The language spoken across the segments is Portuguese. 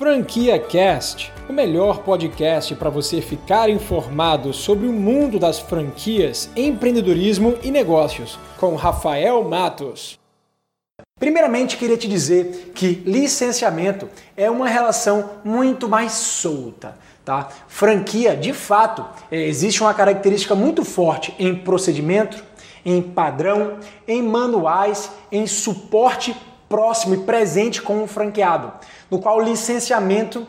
Franquia Cast, o melhor podcast para você ficar informado sobre o mundo das franquias, empreendedorismo e negócios, com Rafael Matos. Primeiramente, queria te dizer que licenciamento é uma relação muito mais solta. Tá? Franquia, de fato, é, existe uma característica muito forte em procedimento, em padrão, em manuais, em suporte próximo e presente com o franqueado, no qual o licenciamento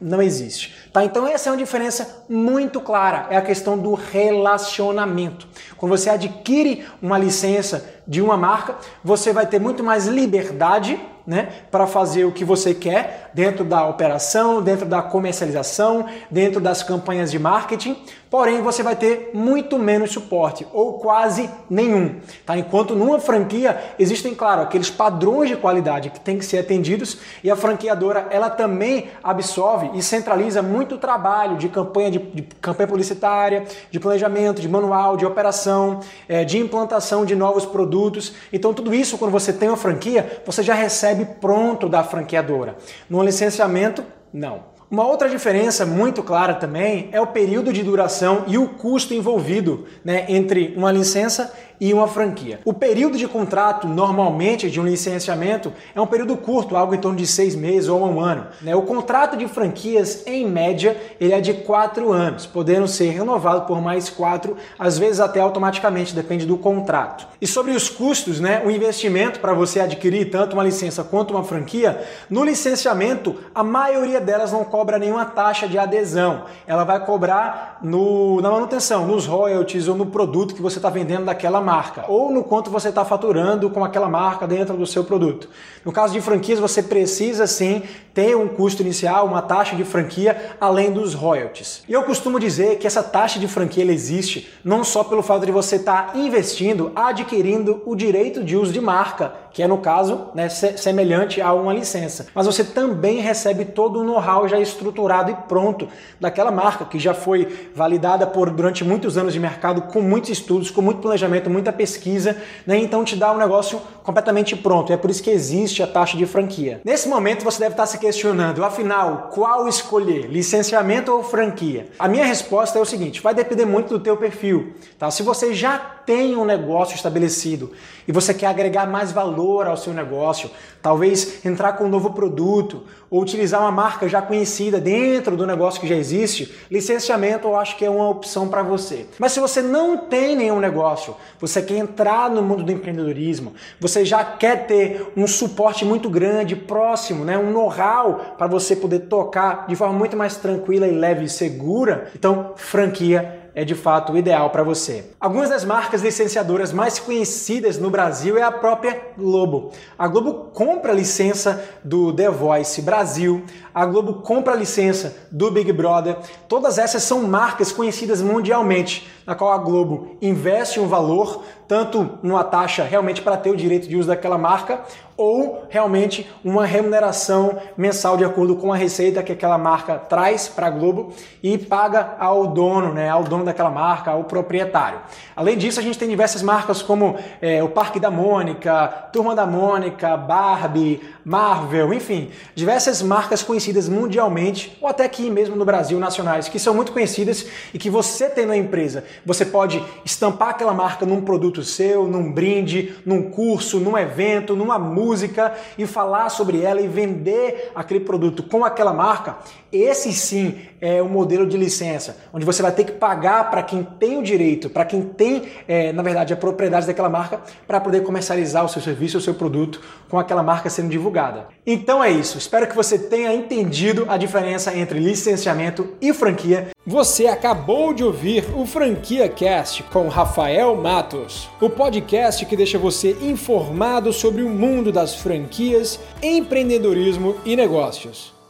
não existe. Tá? Então essa é uma diferença muito clara, é a questão do relacionamento. Quando você adquire uma licença de uma marca, você vai ter muito mais liberdade né, para fazer o que você quer dentro da operação, dentro da comercialização, dentro das campanhas de marketing, porém você vai ter muito menos suporte ou quase nenhum. Tá? Enquanto numa franquia existem, claro, aqueles padrões de qualidade que têm que ser atendidos e a franqueadora ela também absorve e centraliza muito trabalho de campanha de, de campanha publicitária, de planejamento, de manual, de operação, é, de implantação de novos produtos. Então tudo isso quando você tem uma franquia você já recebe recebe pronto da franqueadora. No licenciamento, não. Uma outra diferença muito clara também é o período de duração e o custo envolvido né, entre uma licença e uma franquia. O período de contrato, normalmente, de um licenciamento é um período curto, algo em torno de seis meses ou um ano. Né? O contrato de franquias, em média, ele é de quatro anos, podendo ser renovado por mais quatro, às vezes até automaticamente, depende do contrato. E sobre os custos, né, o investimento para você adquirir tanto uma licença quanto uma franquia, no licenciamento, a maioria delas não cobra nenhuma taxa de adesão. Ela vai cobrar no, na manutenção, nos royalties ou no produto que você está vendendo daquela marca ou no quanto você está faturando com aquela marca dentro do seu produto. No caso de franquias, você precisa sim ter um custo inicial, uma taxa de franquia, além dos royalties. E eu costumo dizer que essa taxa de franquia existe não só pelo fato de você estar tá investindo, adquirindo o direito de uso de marca, que é no caso né, semelhante a uma licença, mas você também recebe todo o know-how já estruturado e pronto daquela marca que já foi validada por durante muitos anos de mercado, com muitos estudos, com muito planejamento, muita pesquisa, né? então te dá um negócio completamente pronto. É por isso que existe a taxa de franquia. Nesse momento você deve estar se questionando, afinal, qual escolher, licenciamento ou franquia? A minha resposta é o seguinte, vai depender muito do teu perfil. Tá? Se você já tem um negócio estabelecido e você quer agregar mais valor ao seu negócio, talvez entrar com um novo produto ou utilizar uma marca já conhecida dentro do negócio que já existe, licenciamento eu acho que é uma opção para você. Mas se você não tem nenhum negócio, você quer entrar no mundo do empreendedorismo, você já quer ter um suporte muito grande, próximo, né, um know-how para você poder tocar de forma muito mais tranquila e leve e segura, então franquia é de fato ideal para você. Algumas das marcas licenciadoras mais conhecidas no Brasil é a própria Globo. A Globo compra a licença do The Voice Brasil, a Globo compra a licença do Big Brother. Todas essas são marcas conhecidas mundialmente, na qual a Globo investe um valor, tanto numa taxa realmente para ter o direito de uso daquela marca, ou realmente uma remuneração mensal de acordo com a receita que aquela marca traz para a Globo e paga ao dono, né, ao dono daquela marca, ao proprietário. Além disso, a gente tem diversas marcas como é, o Parque da Mônica, Turma da Mônica, Barbie, Marvel, enfim, diversas marcas conhecidas mundialmente ou até aqui mesmo no Brasil, nacionais, que são muito conhecidas e que você tem na empresa. Você pode estampar aquela marca num produto seu, num brinde, num curso, num evento, numa música e falar sobre ela e vender aquele produto com aquela marca. Esse sim é o modelo de licença, onde você vai ter que pagar para quem tem o direito, para quem tem, é, na verdade, a propriedade daquela marca, para poder comercializar o seu serviço, o seu produto com aquela marca sendo divulgada. Então é isso. Espero que você tenha entendido a diferença entre licenciamento e franquia. Você acabou de ouvir o Franquia Cast com Rafael Matos, o podcast que deixa você informado sobre o mundo das franquias, empreendedorismo e negócios.